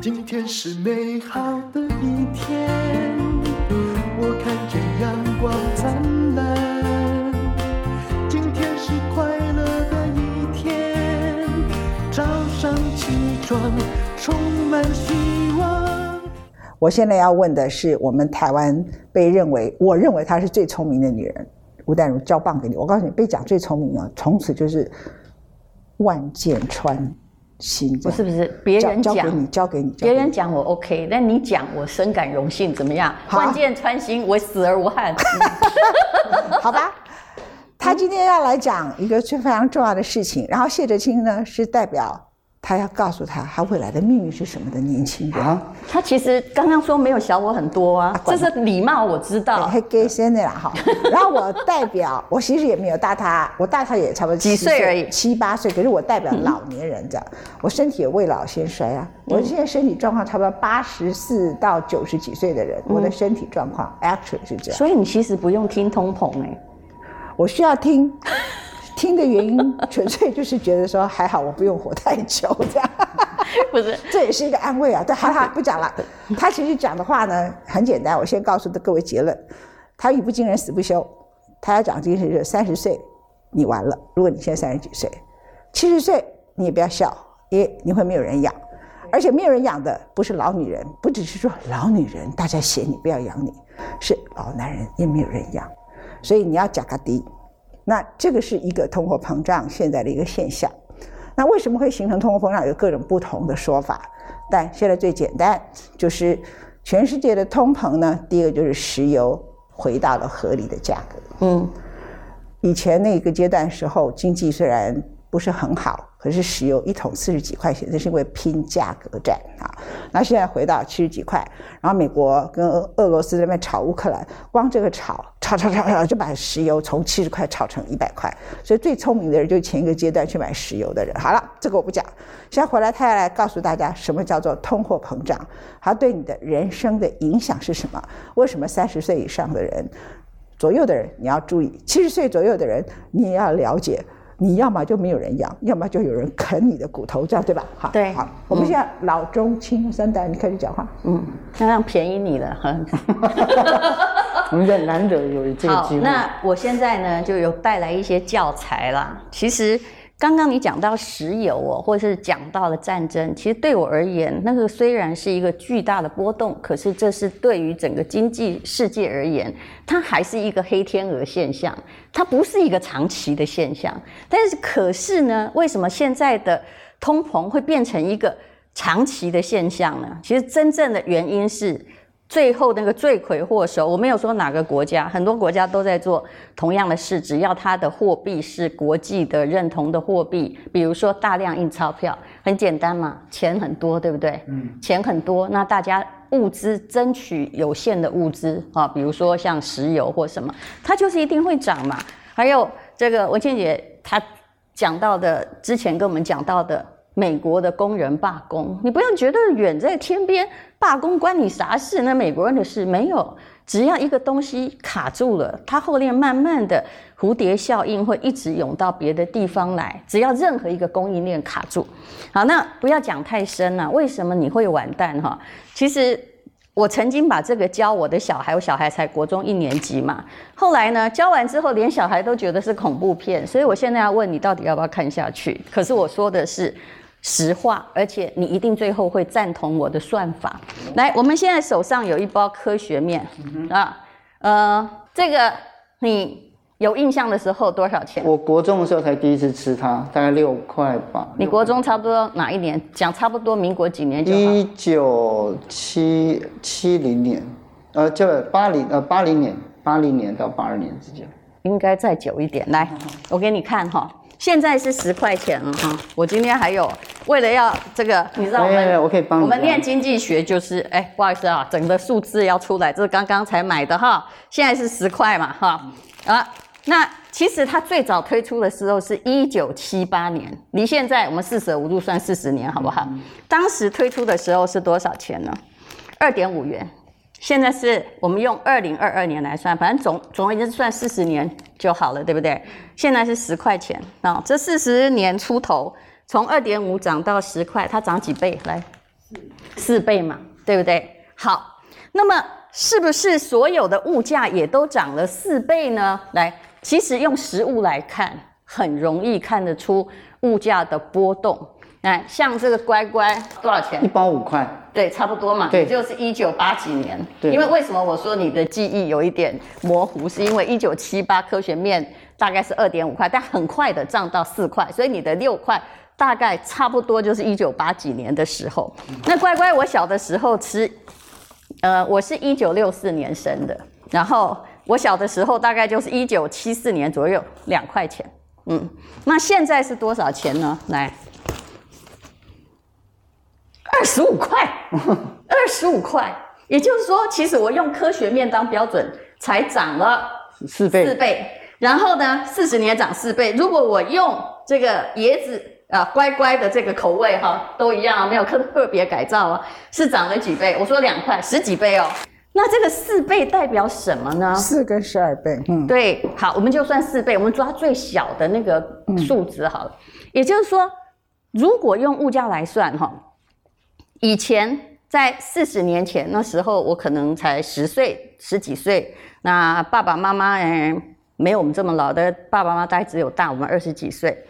今天是美好的一天，我看见阳光灿烂。今天是快乐的一天，早上起床充满希望。我现在要问的是，我们台湾被认为，我认为她是最聪明的女人，吴淡如交棒给你。我告诉你，被讲最聪明啊，从此就是万箭穿心。不是不是，别人讲交给你，交给你，别人讲我 OK，但你讲我深感荣幸，怎么样？万箭穿心，我死而无憾。好吧，他今天要来讲一个最非常重要的事情，然后谢哲青呢是代表。他要告诉他，他未来的命运是什么的年轻人。他其实刚刚说没有小我很多啊，这是礼貌，我知道。还给先的啦哈。然后我代表，我其实也没有大他，我大他也差不多几岁而已，七八岁。可是我代表老年人这样，我身体也未老先衰啊。我现在身体状况差不多八十四到九十几岁的人，我的身体状况 actually 是这样。所以你其实不用听通膨哎，我需要听。听的原因纯粹就是觉得说还好我不用活太久这样，不是，这也是一个安慰啊。对，哈哈不讲了。他其实讲的话呢很简单，我先告诉各位结论：他语不惊人死不休。他要讲的就是三十岁你完了，如果你现在三十几岁，七十岁你也不要笑，因为你会没有人养，而且没有人养的不是老女人，不只是说老女人大家嫌你不要养你，是老男人也没有人养，所以你要讲个低。那这个是一个通货膨胀现在的一个现象，那为什么会形成通货膨胀？有各种不同的说法，但现在最简单就是全世界的通膨呢，第一个就是石油回到了合理的价格。嗯，以前那个阶段时候，经济虽然不是很好。可是石油一桶四十几块钱，这是因为拼价格战啊。那现在回到七十几块，然后美国跟俄罗斯在那边炒乌克兰，光这个炒炒炒炒炒，就把石油从七十块炒成一百块。所以最聪明的人就是前一个阶段去买石油的人。好了，这个我不讲。现在回来，他要来告诉大家什么叫做通货膨胀，它对你的人生的影响是什么？为什么三十岁以上的人左右的人你要注意，七十岁左右的人你也要了解。你要么就没有人养，要么就有人啃你的骨头，这样对吧？好，对，好，我们现在老中青三代，你开始讲话。嗯，那样便宜你了，哈。我们在难得有这个机会。那我现在呢，就有带来一些教材啦。其实。刚刚你讲到石油哦，或者是讲到了战争，其实对我而言，那个虽然是一个巨大的波动，可是这是对于整个经济世界而言，它还是一个黑天鹅现象，它不是一个长期的现象。但是，可是呢，为什么现在的通膨会变成一个长期的现象呢？其实真正的原因是。最后那个罪魁祸首，我没有说哪个国家，很多国家都在做同样的事，只要它的货币是国际的认同的货币，比如说大量印钞票，很简单嘛，钱很多，对不对？嗯，钱很多，那大家物资争取有限的物资啊，比如说像石油或什么，它就是一定会涨嘛。还有这个文倩姐她讲到的，之前跟我们讲到的。美国的工人罢工，你不要觉得远在天边，罢工关你啥事？那美国人的事没有，只要一个东西卡住了，它后面慢慢的蝴蝶效应会一直涌到别的地方来。只要任何一个供应链卡住，好，那不要讲太深了。为什么你会完蛋？哈，其实我曾经把这个教我的小孩，我小孩才国中一年级嘛。后来呢，教完之后，连小孩都觉得是恐怖片，所以我现在要问你，到底要不要看下去？可是我说的是。实话，而且你一定最后会赞同我的算法。来，我们现在手上有一包科学面啊，呃，这个你有印象的时候多少钱？我国中的时候才第一次吃它，大概六块吧。你国中差不多哪一年？讲差不多民国几年就好？一九七七零年，呃，就八零呃八零年，八零年到八二年之间，应该再久一点。来，我给你看哈。现在是十块钱了哈，我今天还有为了要这个，你知道我们我可以帮，我们念经济学就是，哎，不好意思啊，整个数字要出来，这是刚刚才买的哈，现在是十块嘛哈啊，那其实它最早推出的时候是一九七八年，离现在我们四舍五入算四十年好不好？当时推出的时候是多少钱呢？二点五元，现在是我们用二零二二年来算，反正总总而言之算四十年。就好了，对不对？现在是十块钱啊、哦，这四十年出头，从二点五涨到十块，它涨几倍？来，四倍嘛，对不对？好，那么是不是所有的物价也都涨了四倍呢？来，其实用实物来看，很容易看得出物价的波动。来，像这个乖乖多少钱？一包五块。对，差不多嘛。对，就是一九八几年。对。因为为什么我说你的记忆有一点模糊？是因为一九七八科学面大概是二点五块，但很快的涨到四块，所以你的六块大概差不多就是一九八几年的时候。那乖乖，我小的时候吃，呃，我是一九六四年生的，然后我小的时候大概就是一九七四年左右，两块钱。嗯，那现在是多少钱呢？来。二十五块，二十五块，也就是说，其实我用科学面当标准，才涨了四倍，四倍。然后呢，四十年涨四倍。如果我用这个椰子啊，乖乖的这个口味哈，都一样啊，没有特特别改造啊，是涨了几倍？我说两块，十几倍哦。那这个四倍代表什么呢？四跟十二倍，嗯，对，好，我们就算四倍，我们抓最小的那个数值好了。嗯、也就是说，如果用物价来算哈。以前在四十年前那时候，我可能才十岁、十几岁。那爸爸妈妈嗯，没有我们这么老的爸爸妈妈，大概只有大我们二十几岁。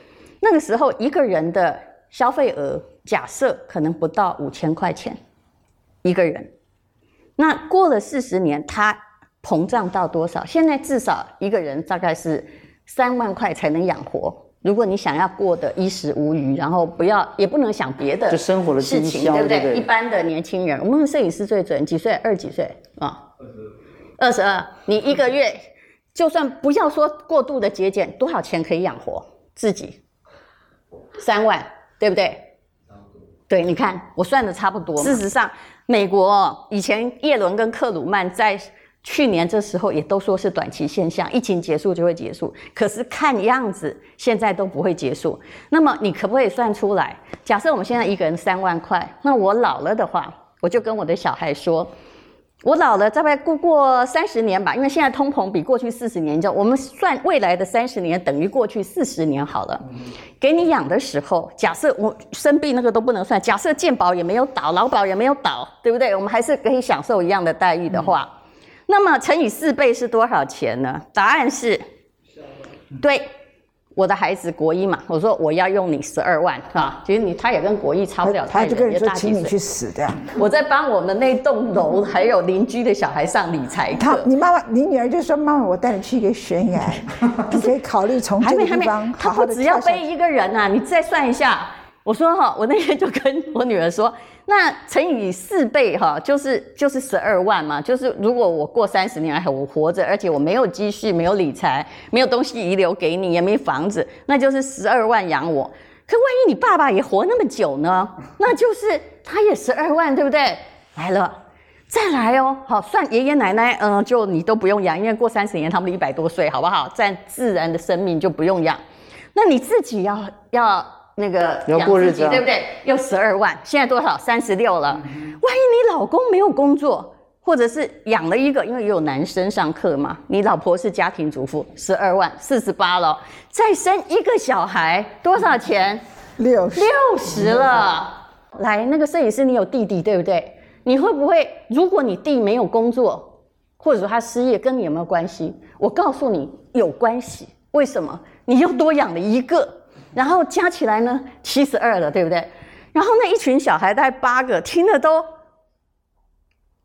那个时候，一个人的消费额假设可能不到五千块钱一个人。那过了四十年，它膨胀到多少？现在至少一个人大概是三万块才能养活。如果你想要过得衣食无虞，然后不要也不能想别的，就生活的事情，对不对？对，一般的年轻人，我们摄影师最准，几岁？二几岁啊？二十二。二十二。你一个月就算不要说过度的节俭，多少钱可以养活自己？三万，对不对？对，你看我算的差不多。事实上，美国以前叶伦跟克鲁曼在。去年这时候也都说是短期现象，疫情结束就会结束。可是看样子现在都不会结束。那么你可不可以算出来？假设我们现在一个人三万块，那我老了的话，我就跟我的小孩说，我老了大概过过三十年吧，因为现在通膨比过去四十年就，我们算未来的三十年等于过去四十年好了。给你养的时候，假设我生病那个都不能算，假设健保也没有倒，劳保也没有倒，对不对？我们还是可以享受一样的待遇的话。那么乘以四倍是多少钱呢？答案是，对，我的孩子国一嘛，我说我要用你十二万，啊，其实你他也跟国一差不了太远，他就跟你说请你去死这样。我在帮我们那栋楼还有邻居的小孩上理财课。你妈妈，你女儿就说妈妈，我带你去一个悬崖，你可以考虑从这个地方好好的。他不只要背一个人啊，你再算一下。我说哈，我那天就跟我女儿说，那乘以四倍哈，就是就是十二万嘛。就是如果我过三十年还我活着，而且我没有积蓄，没有理财，没有东西遗留给你，也没房子，那就是十二万养我。可万一你爸爸也活那么久呢？那就是他也十二万，对不对？来了，再来哦。好，算爷爷奶奶，嗯，就你都不用养，因为过三十年他们一百多岁，好不好？占自然的生命就不用养。那你自己要要。那个养自己，对不对？又十二万，现在多少？三十六了。万一你老公没有工作，或者是养了一个，因为也有男生上课嘛，你老婆是家庭主妇，十二万，四十八了。再生一个小孩，多少钱？六十。六十了。来，那个摄影师，你有弟弟对不对？你会不会？如果你弟没有工作，或者说他失业，跟你有没有关系？我告诉你，有关系。为什么？你又多养了一个。然后加起来呢，七十二了，对不对？然后那一群小孩大概八个，听了都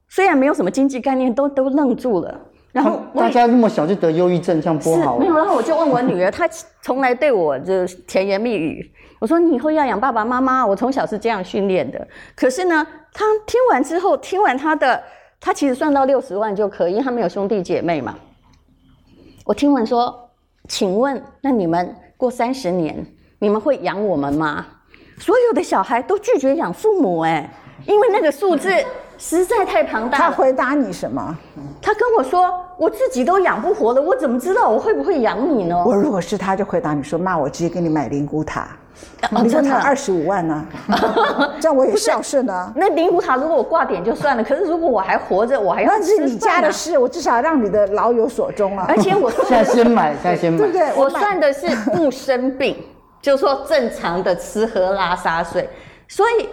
虽然没有什么经济概念，都都愣住了。然后大家那么小就得忧郁症，这样不好。没有，然后我就问我女儿，她从来对我就甜言蜜语。我说你以后要养爸爸妈妈，我从小是这样训练的。可是呢，她听完之后，听完她的，她其实算到六十万就可以，因为她没有兄弟姐妹嘛。我听完说，请问那你们过三十年？你们会养我们吗？所有的小孩都拒绝养父母，哎，因为那个数字实在太庞大。他回答你什么？他跟我说：“我自己都养不活了，我怎么知道我会不会养你呢？我如果是他，就回答你说：“妈，我直接给你买灵骨塔，灵骨塔二十五万呢，这样我也孝顺呢。”那灵骨塔如果我挂点就算了，可是如果我还活着，我还要那是你家的事，我至少让你的老有所终啊。而且我现在先买，现在先买，对不对？我算的是不生病，就是说正常的吃喝拉撒睡，所以。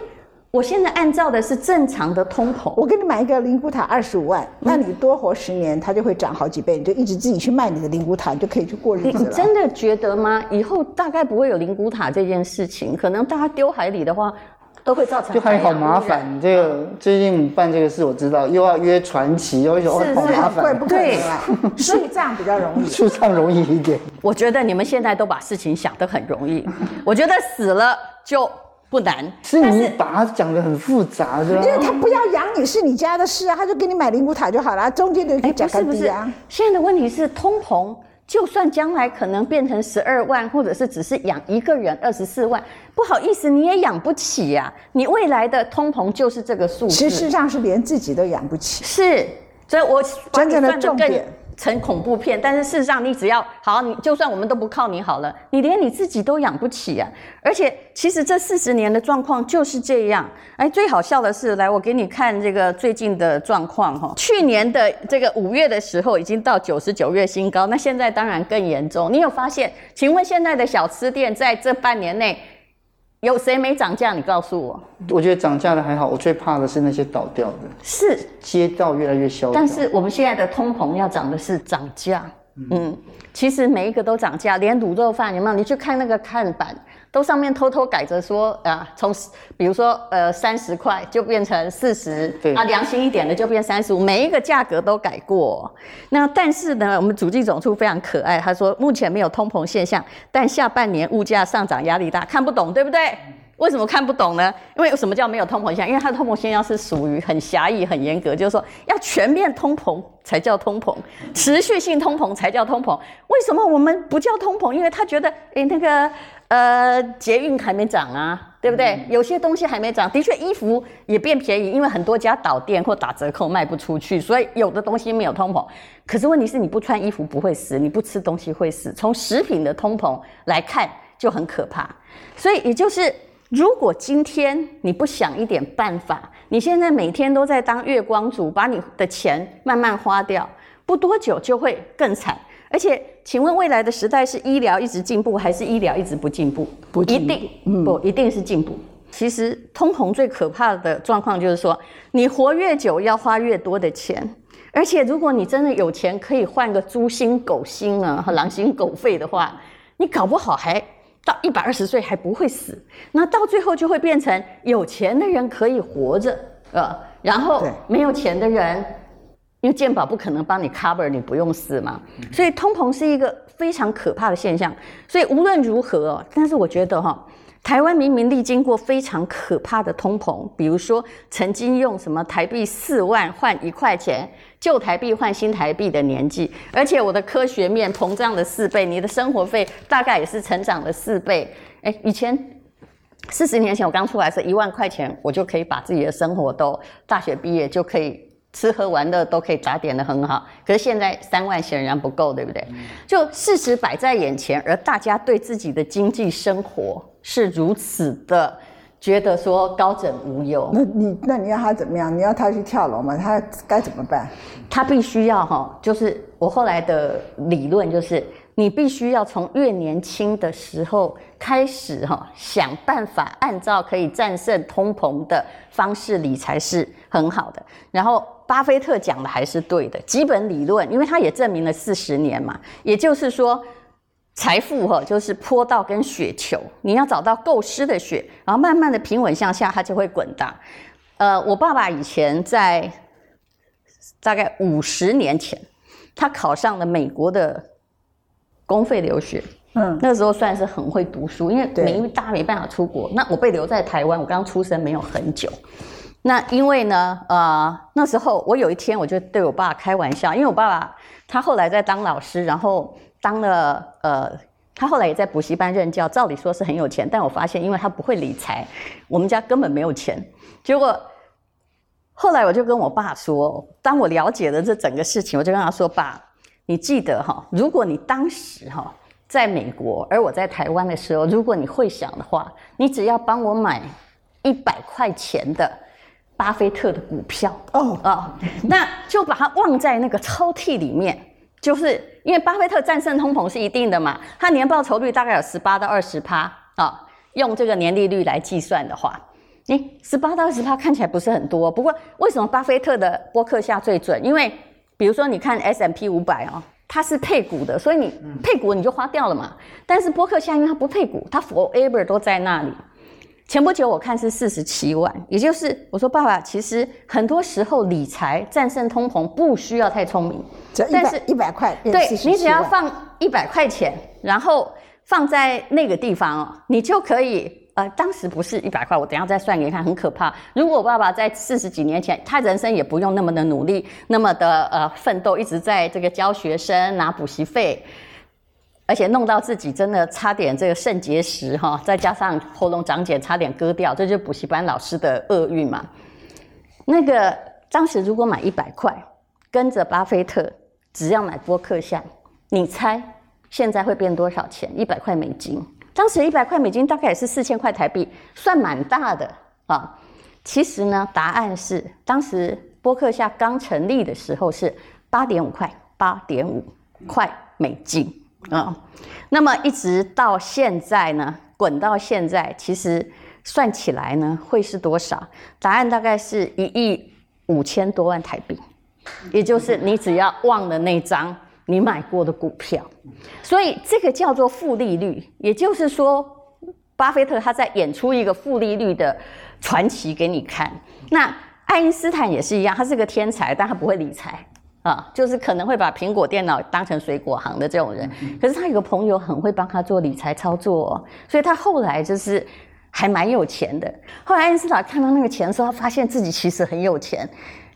我现在按照的是正常的通膨，我给你买一个灵骨塔二十五万，那你多活十年，它就会涨好几倍，你就一直自己去卖你的灵骨塔，你就可以去过日子了。你真的觉得吗？以后大概不会有灵骨塔这件事情，可能大家丢海里的话，都会造成。就还好麻烦，这个最近办这个事我知道，又要约传奇，又有好麻烦，不可能啦。树葬比较容易，树葬容易一点。我觉得你们现在都把事情想得很容易，我觉得死了就。不难，是你把它讲得很复杂，对吧？因为他不要养你是你家的事啊，他就给你买灵骨塔就好了，中间就可以讲个低啊。现在的问题是通膨，就算将来可能变成十二万，或者是只是养一个人二十四万，不好意思，你也养不起呀、啊。你未来的通膨就是这个数字，其实事实上是连自己都养不起。是，所以我真正的重点。成恐怖片，但是事实上，你只要好，你就算我们都不靠你好了，你连你自己都养不起啊！而且，其实这四十年的状况就是这样。哎，最好笑的是，来，我给你看这个最近的状况哈。去年的这个五月的时候，已经到九十九月新高，那现在当然更严重。你有发现？请问现在的小吃店在这半年内？有谁没涨价？你告诉我。我觉得涨价的还好，我最怕的是那些倒掉的。是街道越来越萧条。但是我们现在的通膨要涨的是涨价。嗯，嗯，其实每一个都涨价，连卤肉饭有没有？你去看那个看板。都上面偷偷改着说啊，从比如说呃三十块就变成四十，啊良心一点的就变三十五，每一个价格都改过。那但是呢，我们主计总处非常可爱，他说目前没有通膨现象，但下半年物价上涨压力大，看不懂对不对？为什么看不懂呢？因为什么叫没有通膨现象？因为它的通膨现象是属于很狭义、很严格，就是说要全面通膨才叫通膨，持续性通膨才叫通膨。为什么我们不叫通膨？因为他觉得诶那个。呃，捷运还没涨啊，对不对？有些东西还没涨，的确衣服也变便宜，因为很多家倒店或打折扣卖不出去，所以有的东西没有通膨。可是问题是你不穿衣服不会死，你不吃东西会死。从食品的通膨来看就很可怕。所以也就是，如果今天你不想一点办法，你现在每天都在当月光族，把你的钱慢慢花掉，不多久就会更惨。而且，请问未来的时代是医疗一直进步，还是医疗一直不进步？不步，一定，嗯、不，一定是进步。其实通膨最可怕的状况就是说，你活越久要花越多的钱，而且如果你真的有钱可以换个猪心、狗心啊和狼心狗肺的话，你搞不好还到一百二十岁还不会死。那到最后就会变成有钱的人可以活着，呃，然后没有钱的人。因为健保不可能帮你 cover，你不用死嘛，所以通膨是一个非常可怕的现象。所以无论如何，但是我觉得哈，台湾明明历经过非常可怕的通膨，比如说曾经用什么台币四万换一块钱，旧台币换新台币的年纪，而且我的科学面膨胀了四倍，你的生活费大概也是成长了四倍。诶，以前四十年前我刚出来是一万块钱，我就可以把自己的生活都大学毕业就可以。吃喝玩乐都可以打点的很好，可是现在三万显然不够，对不对？就事实摆在眼前，而大家对自己的经济生活是如此的觉得说高枕无忧。那你那你要他怎么样？你要他去跳楼吗？他该怎么办？他必须要哈，就是我后来的理论就是。你必须要从越年轻的时候开始哈，想办法按照可以战胜通膨的方式理财是很好的。然后巴菲特讲的还是对的，基本理论，因为他也证明了四十年嘛。也就是说，财富哈就是坡道跟雪球，你要找到够湿的雪，然后慢慢的平稳向下，它就会滚大。呃，我爸爸以前在大概五十年前，他考上了美国的。公费留学，嗯，那时候算是很会读书，因为没大家没办法出国。那我被留在台湾，我刚出生没有很久。那因为呢，呃，那时候我有一天我就对我爸开玩笑，因为我爸爸他后来在当老师，然后当了呃，他后来也在补习班任教，照理说是很有钱，但我发现因为他不会理财，我们家根本没有钱。结果后来我就跟我爸说，当我了解了这整个事情，我就跟他说：“爸，你记得哈，如果你当时哈在美国，而我在台湾的时候，如果你会想的话，你只要帮我买一百块钱的巴菲特的股票哦啊，那就把它忘在那个抽屉里面，就是因为巴菲特战胜通膨是一定的嘛，他年报酬率大概有十八到二十趴啊，用这个年利率来计算的话。”诶，十八到二十趴看起来不是很多，不过为什么巴菲特的波克夏最准？因为比如说你看 S M P 五百哦，它是配股的，所以你配股你就花掉了嘛。但是波克夏因为它不配股，它 forever 都在那里。前不久我看是四十七万，也就是我说爸爸，其实很多时候理财战胜通膨不需要太聪明，但是一百块，对，你只要放一百块钱，然后放在那个地方哦，你就可以。呃，当时不是一百块，我等一下再算给你看，很可怕。如果我爸爸在四十几年前，他人生也不用那么的努力，那么的呃奋斗，一直在这个教学生拿补习费，而且弄到自己真的差点这个肾结石哈，再加上喉咙长茧差点割掉，这就是补习班老师的厄运嘛。那个当时如果买一百块，跟着巴菲特，只要买波克夏，你猜现在会变多少钱？一百块美金。当时一百块美金大概也是四千块台币，算蛮大的啊。其实呢，答案是当时波克夏刚成立的时候是八点五块，八点五块美金啊。那么一直到现在呢，滚到现在，其实算起来呢，会是多少？答案大概是一亿五千多万台币，也就是你只要忘了那张。你买过的股票，所以这个叫做负利率，也就是说，巴菲特他在演出一个负利率的传奇给你看。那爱因斯坦也是一样，他是个天才，但他不会理财啊，就是可能会把苹果电脑当成水果行的这种人。可是他有个朋友很会帮他做理财操作哦，所以他后来就是还蛮有钱的。后来爱因斯坦看到那个钱的时候，他发现自己其实很有钱。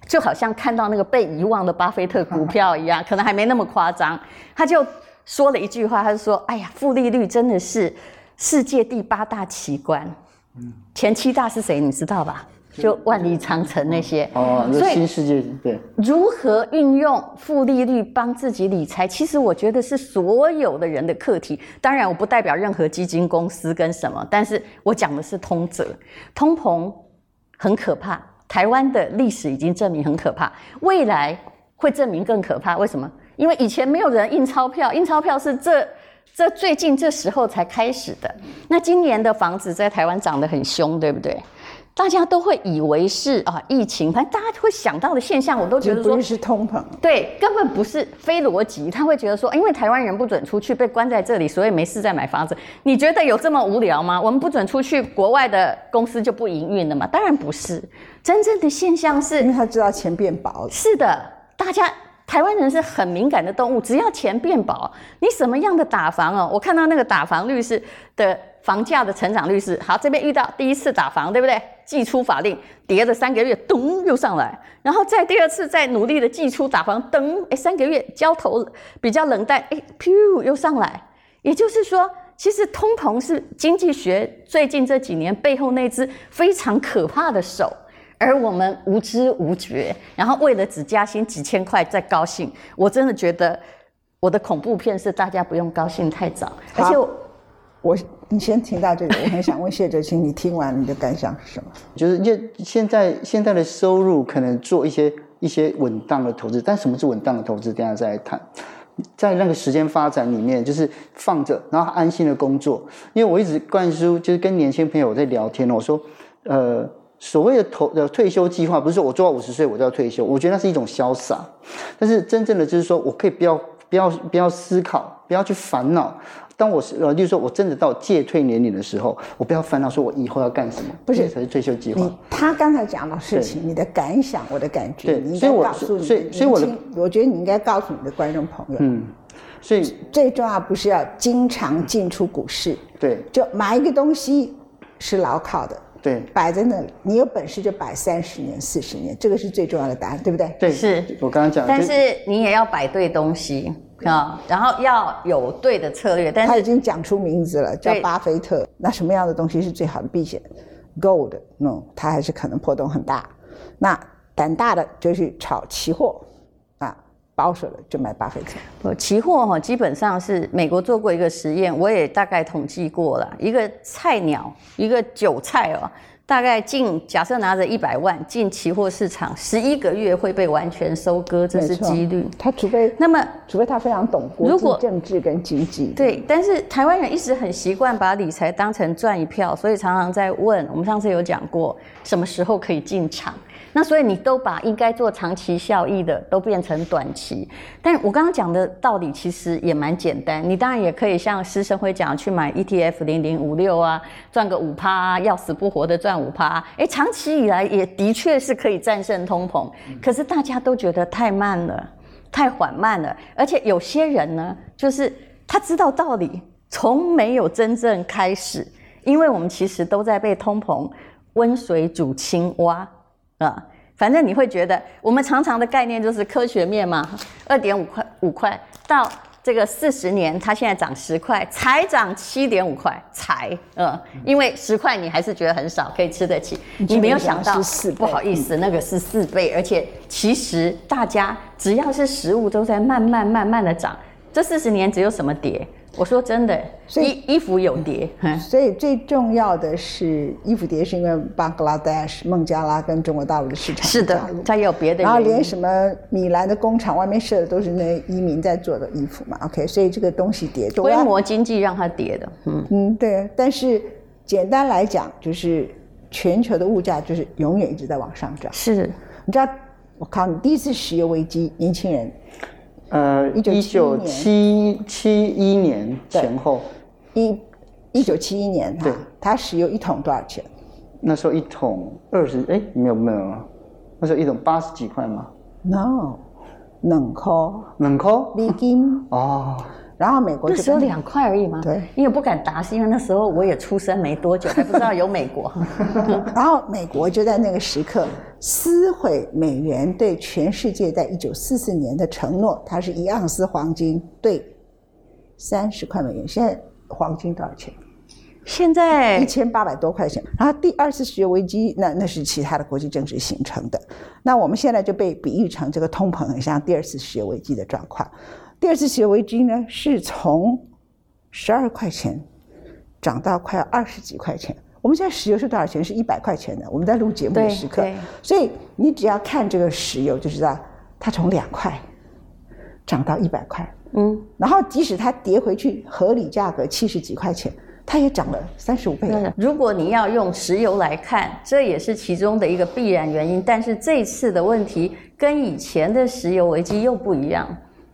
就好像看到那个被遗忘的巴菲特股票一样，可能还没那么夸张。他就说了一句话，他就说：“哎呀，负利率真的是世界第八大奇观。前七大是谁？你知道吧？就万里长城那些。哦，那新世界对。如何运用负利率帮自己理财？其实我觉得是所有的人的课题。当然，我不代表任何基金公司跟什么，但是我讲的是通则。通膨很可怕。”台湾的历史已经证明很可怕，未来会证明更可怕。为什么？因为以前没有人印钞票，印钞票是这 这最近这时候才开始的。那今年的房子在台湾涨得很凶，对不对？大家都会以为是啊疫情，反正大家会想到的现象，我都觉得说是通膨，对，根本不是非逻辑。他会觉得说，因为台湾人不准出去，被关在这里，所以没事在买房子。你觉得有这么无聊吗？我们不准出去，国外的公司就不营运了吗？当然不是，真正的现象是，因为他知道钱变薄了。是的，大家台湾人是很敏感的动物，只要钱变薄，你什么样的打房哦？我看到那个打房率是的。房价的成长率是好，这边遇到第一次打房，对不对？祭出法令，跌了三个月，咚又上来，然后再第二次再努力的祭出打房，噔，哎，三个月交投比较冷淡，哎，噗又上来。也就是说，其实通膨是经济学最近这几年背后那只非常可怕的手，而我们无知无觉，然后为了只加薪几千块在高兴。我真的觉得我的恐怖片是大家不用高兴太早，而且我。我你先听到这里，我很想问谢哲青，你听完你的感想是什么？就是因为现在现在的收入可能做一些一些稳当的投资，但什么是稳当的投资？等下再来谈。在那个时间发展里面，就是放着，然后安心的工作。因为我一直灌输，就是跟年轻朋友在聊天，我说，呃，所谓的投的退休计划，不是说我做到五十岁我就要退休，我觉得那是一种潇洒。但是真正的就是说我可以不要不要不要思考，不要去烦恼。当我是呃，就是说我真的到届退年龄的时候，我不要烦恼说我以后要干什么，不是。这才是退休计划。他刚才讲的事情，你的感想，我的感觉，对，你应该告诉你，所以所以我的，我觉得你应该告诉你的观众朋友，嗯，所以最重要不是要经常进出股市，对，就买一个东西是牢靠的，对，摆在那里，你有本事就摆三十年、四十年，这个是最重要的答案，对不对？对，是。我刚刚讲，但是你也要摆对东西。啊，然后要有对的策略，但是他已经讲出名字了，叫巴菲特。那什么样的东西是最好的避险？Gold，no，它还是可能波动很大。那胆大的就去炒期货，啊，保守的就买巴菲特。不，期货哈基本上是美国做过一个实验，我也大概统计过了，一个菜鸟，一个韭菜哦。大概进，假设拿着一百万进期货市场，十一个月会被完全收割，这是几率。他除非那么，除非他非常懂国际政治跟经济。对，但是台湾人一直很习惯把理财当成赚一票，所以常常在问。我们上次有讲过，什么时候可以进场？那所以你都把应该做长期效益的都变成短期，但我刚刚讲的道理其实也蛮简单。你当然也可以像施生辉讲，去买 ETF 零零五六啊，赚个五趴啊，要死不活的赚五趴。哎，长期以来也的确是可以战胜通膨，可是大家都觉得太慢了，太缓慢了。而且有些人呢，就是他知道道理，从没有真正开始，因为我们其实都在被通膨温水煮青蛙。啊，反正你会觉得，我们常常的概念就是科学面嘛，二点五块五块到这个四十年，它现在涨十块，才涨七点五块，才，嗯，因为十块你还是觉得很少，可以吃得起，你没有想到，不好意思，那个是四倍，而且其实大家只要是食物都在慢慢慢慢的涨，这四十年只有什么跌？我说真的，所以衣衣服有跌，所以最重要的是衣服跌，是因为巴格拉德什、孟加拉跟中国大陆的市场是的，它也有别的。然后连什么米兰的工厂外面设的都是那移民在做的衣服嘛，OK，所以这个东西跌，规模经济让它跌的，嗯嗯，对。但是简单来讲，就是全球的物价就是永远一直在往上涨。是，你知道，我靠，你第一次石油危机，年轻人。呃，一九七七一年前后，一一九七一年，对，它石油一桶多少钱？那时候一桶二十，哎，没有没有，那时候一桶八十几块吗？No，两块，两块？美金。哦。然后美国那时候两块而已嘛？对，因为不敢答，是因为那时候我也出生没多久，还不知道 有美国。然后美国就在那个时刻撕毁美元对全世界在一九四四年的承诺，它是一盎司黄金兑三十块美元。现在黄金多少钱？现在一千八百多块钱。然后第二次石油危机，那那是其他的国际政治形成的。那我们现在就被比喻成这个通膨很像第二次石油危机的状况。第二次石油危机呢，是从十二块钱涨到快要二十几块钱。我们现在石油是多少钱？是一百块钱的。我们在录节目的时刻，所以你只要看这个石油就知道，它从两块涨到一百块。嗯，然后即使它跌回去合理价格七十几块钱，它也涨了三十五倍。如果你要用石油来看，这也是其中的一个必然原因。但是这次的问题跟以前的石油危机又不一样。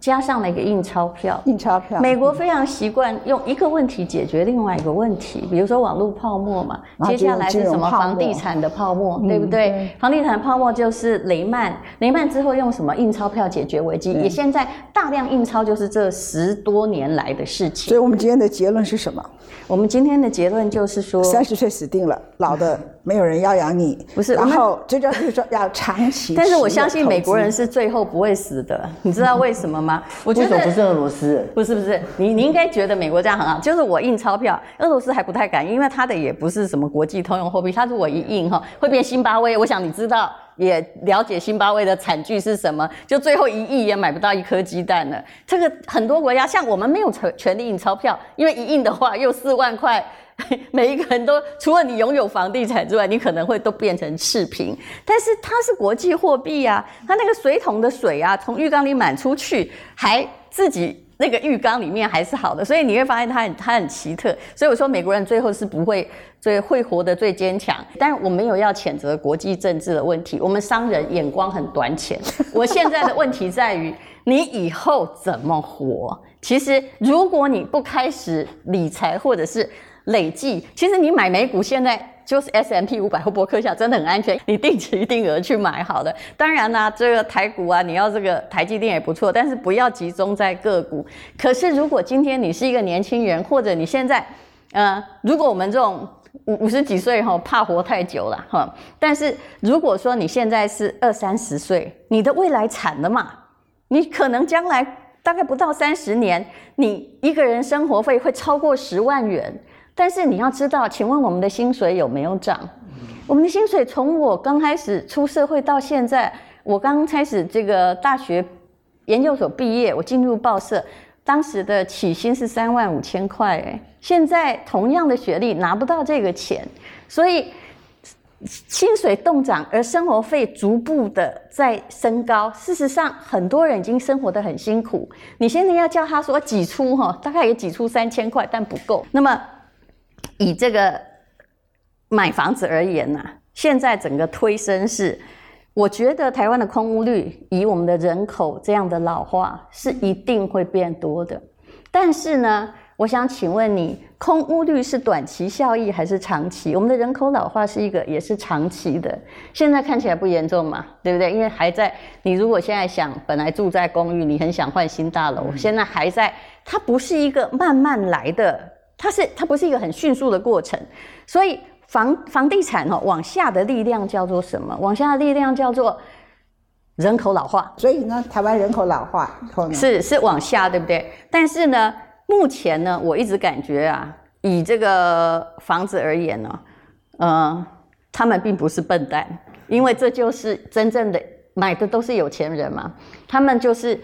加上了一个印钞票，印钞票。美国非常习惯用一个问题解决另外一个问题，比如说网络泡沫嘛，接下来是什么房地产的泡沫，对不对？嗯、房地产泡沫就是雷曼，雷曼之后用什么印钞票解决危机？也现在大量印钞就是这十多年来的事情。所以我们今天的结论是什么？我们今天的结论就是说，三十岁死定了，老的没有人要养你。不是，然后最重要就是说要长期。但是我相信美国人是最后不会死的，你知道为什么吗？我觉得不是俄罗斯，不是不是，你你应该觉得美国这样很好，就是我印钞票，俄罗斯还不太敢，因为它的也不是什么国际通用货币，它如果一印哈会变辛巴威，我想你知道也了解辛巴威的惨剧是什么，就最后一亿也买不到一颗鸡蛋了。这个很多国家像我们没有权权利印钞票，因为一印的话又四万块。每一个人都除了你拥有房地产之外，你可能会都变成赤贫。但是它是国际货币啊，它那个水桶的水啊，从浴缸里满出去，还自己那个浴缸里面还是好的，所以你会发现它很它很奇特。所以我说美国人最后是不会最会活得最坚强。但我没有要谴责国际政治的问题，我们商人眼光很短浅。我现在的问题在于你以后怎么活？其实如果你不开始理财，或者是累计，其实你买美股现在就是 S M P 五百或波克夏，真的很安全。你定期定额去买好的。当然啦、啊，这个台股啊，你要这个台积电也不错，但是不要集中在个股。可是如果今天你是一个年轻人，或者你现在，呃，如果我们这种五五十几岁哈，怕活太久了哈。但是如果说你现在是二三十岁，你的未来惨了嘛？你可能将来大概不到三十年，你一个人生活费会超过十万元。但是你要知道，请问我们的薪水有没有涨？我们的薪水从我刚开始出社会到现在，我刚开始这个大学研究所毕业，我进入报社，当时的起薪是三万五千块，哎，现在同样的学历拿不到这个钱，所以薪水动涨，而生活费逐步的在升高。事实上，很多人已经生活得很辛苦，你现在要叫他说挤出哈，大概也挤出三千块，但不够。那么以这个。买房子而言呐、啊，现在整个推升是，我觉得台湾的空屋率以我们的人口这样的老化是一定会变多的。但是呢，我想请问你，空屋率是短期效益还是长期？我们的人口老化是一个也是长期的，现在看起来不严重嘛，对不对？因为还在，你如果现在想本来住在公寓，你很想换新大楼，现在还在，它不是一个慢慢来的，它是它不是一个很迅速的过程，所以。房房地产哦，往下的力量叫做什么？往下的力量叫做人口老化。所以呢，台湾人口老化是是往下，对不对？但是呢，目前呢，我一直感觉啊，以这个房子而言呢，呃，他们并不是笨蛋，因为这就是真正的买的都是有钱人嘛。他们就是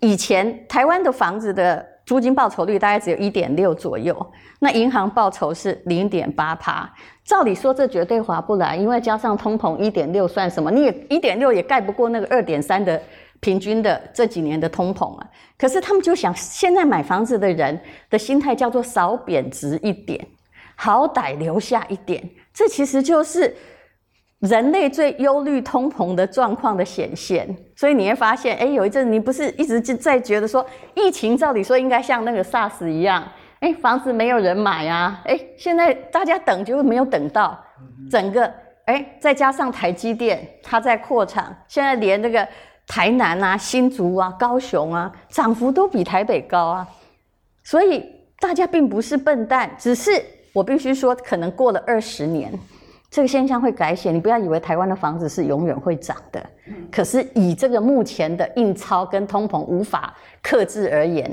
以前台湾的房子的。租金报酬率大概只有一点六左右，那银行报酬是零点八趴。照理说这绝对划不来，因为加上通膨一点六算什么？你也一点六也盖不过那个二点三的平均的这几年的通膨啊。可是他们就想，现在买房子的人的心态叫做少贬值一点，好歹留下一点。这其实就是。人类最忧虑通膨的状况的显现，所以你会发现，哎，有一阵你不是一直就在觉得说，疫情照理说应该像那个 SARS 一样，哎，房子没有人买啊，哎，现在大家等就没有等到，整个，哎，再加上台积电它在扩厂，现在连那个台南啊、新竹啊、高雄啊，涨幅都比台北高啊，所以大家并不是笨蛋，只是我必须说，可能过了二十年。这个现象会改写，你不要以为台湾的房子是永远会涨的。可是以这个目前的印钞跟通膨无法克制而言，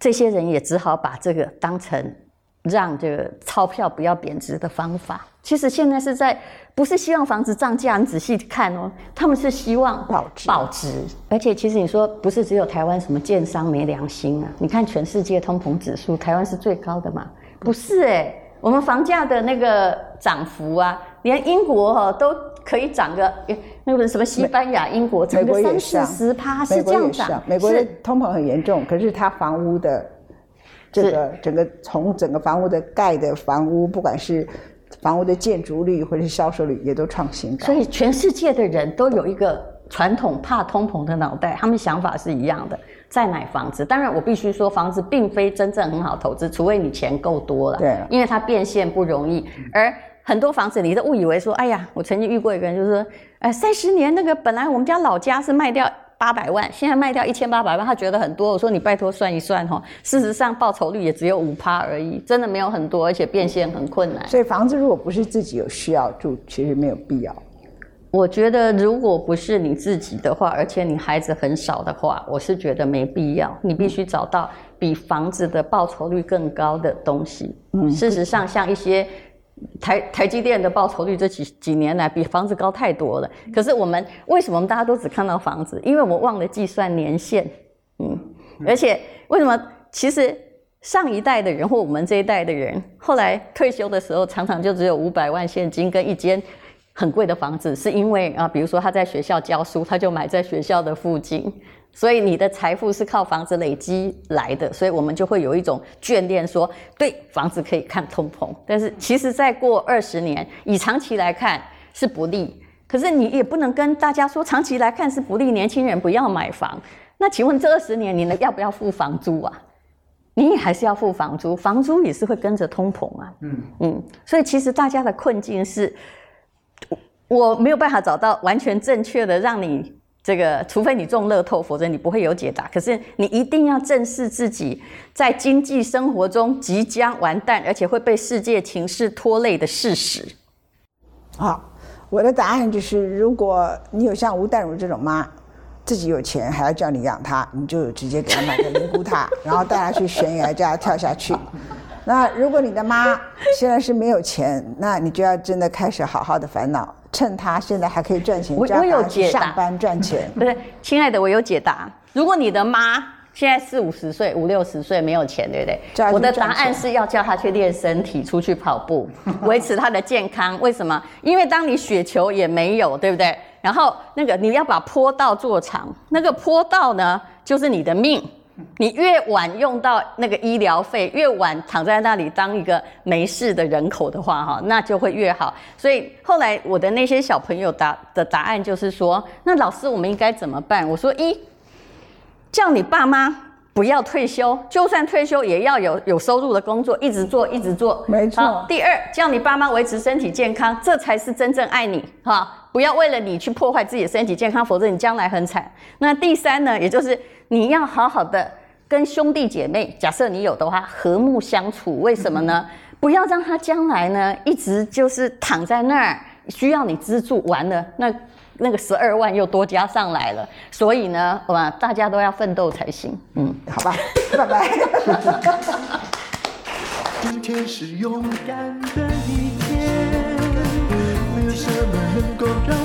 这些人也只好把这个当成让这个钞票不要贬值的方法。其实现在是在不是希望房子涨价，你仔细看哦，他们是希望保值保值。而且其实你说不是只有台湾什么建商没良心啊？你看全世界通膨指数，台湾是最高的嘛？不是诶我们房价的那个涨幅啊，连英国哈都可以涨个，那个什么西班牙、英国涨个三四十趴，是这样涨。美国的通膨很严重，可是它房屋的这个整个从整个房屋的盖的房屋，不管是房屋的建筑率或者是销售率，也都创新高。所以全世界的人都有一个传统怕通膨的脑袋，他们想法是一样的。再买房子，当然我必须说，房子并非真正很好投资，除非你钱够多了。对，因为它变现不容易。而很多房子，你都误以为说，哎呀，我曾经遇过一个人，就是说，哎，三十年那个本来我们家老家是卖掉八百万，现在卖掉一千八百万，他觉得很多。我说你拜托算一算哈，事实上报酬率也只有五趴而已，真的没有很多，而且变现很困难。所以房子如果不是自己有需要住，其实没有必要。我觉得，如果不是你自己的话，而且你孩子很少的话，我是觉得没必要。你必须找到比房子的报酬率更高的东西。嗯，事实上，像一些台台积电的报酬率这几几年来比房子高太多了。可是我们为什么大家都只看到房子？因为我们忘了计算年限。嗯，而且为什么？其实上一代的人或我们这一代的人，后来退休的时候，常常就只有五百万现金跟一间。很贵的房子，是因为啊，比如说他在学校教书，他就买在学校的附近，所以你的财富是靠房子累积来的，所以我们就会有一种眷恋，说对房子可以看通膨，但是其实再过二十年，以长期来看是不利，可是你也不能跟大家说长期来看是不利，年轻人不要买房。那请问这二十年你呢要不要付房租啊？你也还是要付房租，房租也是会跟着通膨啊。嗯嗯，所以其实大家的困境是。我没有办法找到完全正确的让你这个，除非你中乐透，否则你不会有解答。可是你一定要正视自己在经济生活中即将完蛋，而且会被世界情势拖累的事实。好，我的答案就是：如果你有像吴淡如这种妈，自己有钱还要叫你养她，你就直接给她买个灵骨塔，然后带她去悬崖，叫她跳下去。那如果你的妈现在是没有钱，那你就要真的开始好好的烦恼，趁她现在还可以赚钱，我我有解答，上班赚钱。对，亲爱的，我有解答。如果你的妈现在四五十岁、五六十岁没有钱，对不对？我的答案是要叫她去练身体，出去跑步，维持她的健康。为什么？因为当你雪球也没有，对不对？然后那个你要把坡道做长，那个坡道呢，就是你的命。你越晚用到那个医疗费，越晚躺在那里当一个没事的人口的话，哈，那就会越好。所以后来我的那些小朋友答的答案就是说，那老师我们应该怎么办？我说一，叫你爸妈不要退休，就算退休也要有有收入的工作，一直做一直做。没错。第二，叫你爸妈维持身体健康，这才是真正爱你，哈，不要为了你去破坏自己的身体健康，否则你将来很惨。那第三呢，也就是。你要好好的跟兄弟姐妹，假设你有的话，和睦相处。为什么呢？不要让他将来呢一直就是躺在那儿，需要你资助。完了，那那个十二万又多加上来了。所以呢，哇，大家都要奋斗才行。嗯，好吧，拜拜。今天是勇敢的一天，没有什么能够让